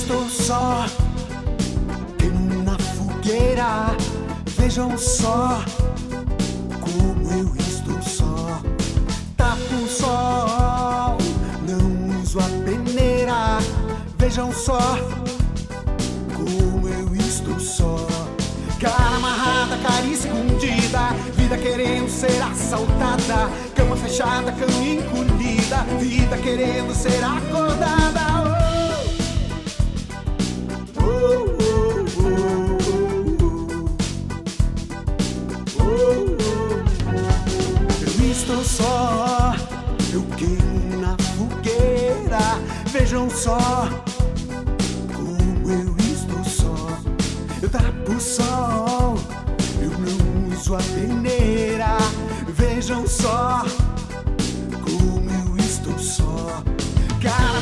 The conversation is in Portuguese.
estou só, queimo na fogueira. Vejam só como eu estou só. Tapo o sol, não uso a peneira. Vejam só como eu estou só. Cara amarrada, cara escondida. Vida querendo ser assaltada. Cama fechada, cama encolhida. Vida querendo ser acordada. Estou só, eu queimo na fogueira. Vejam só como eu estou só. Eu tapo o sol, eu não uso a peneira. Vejam só como eu estou só. Cara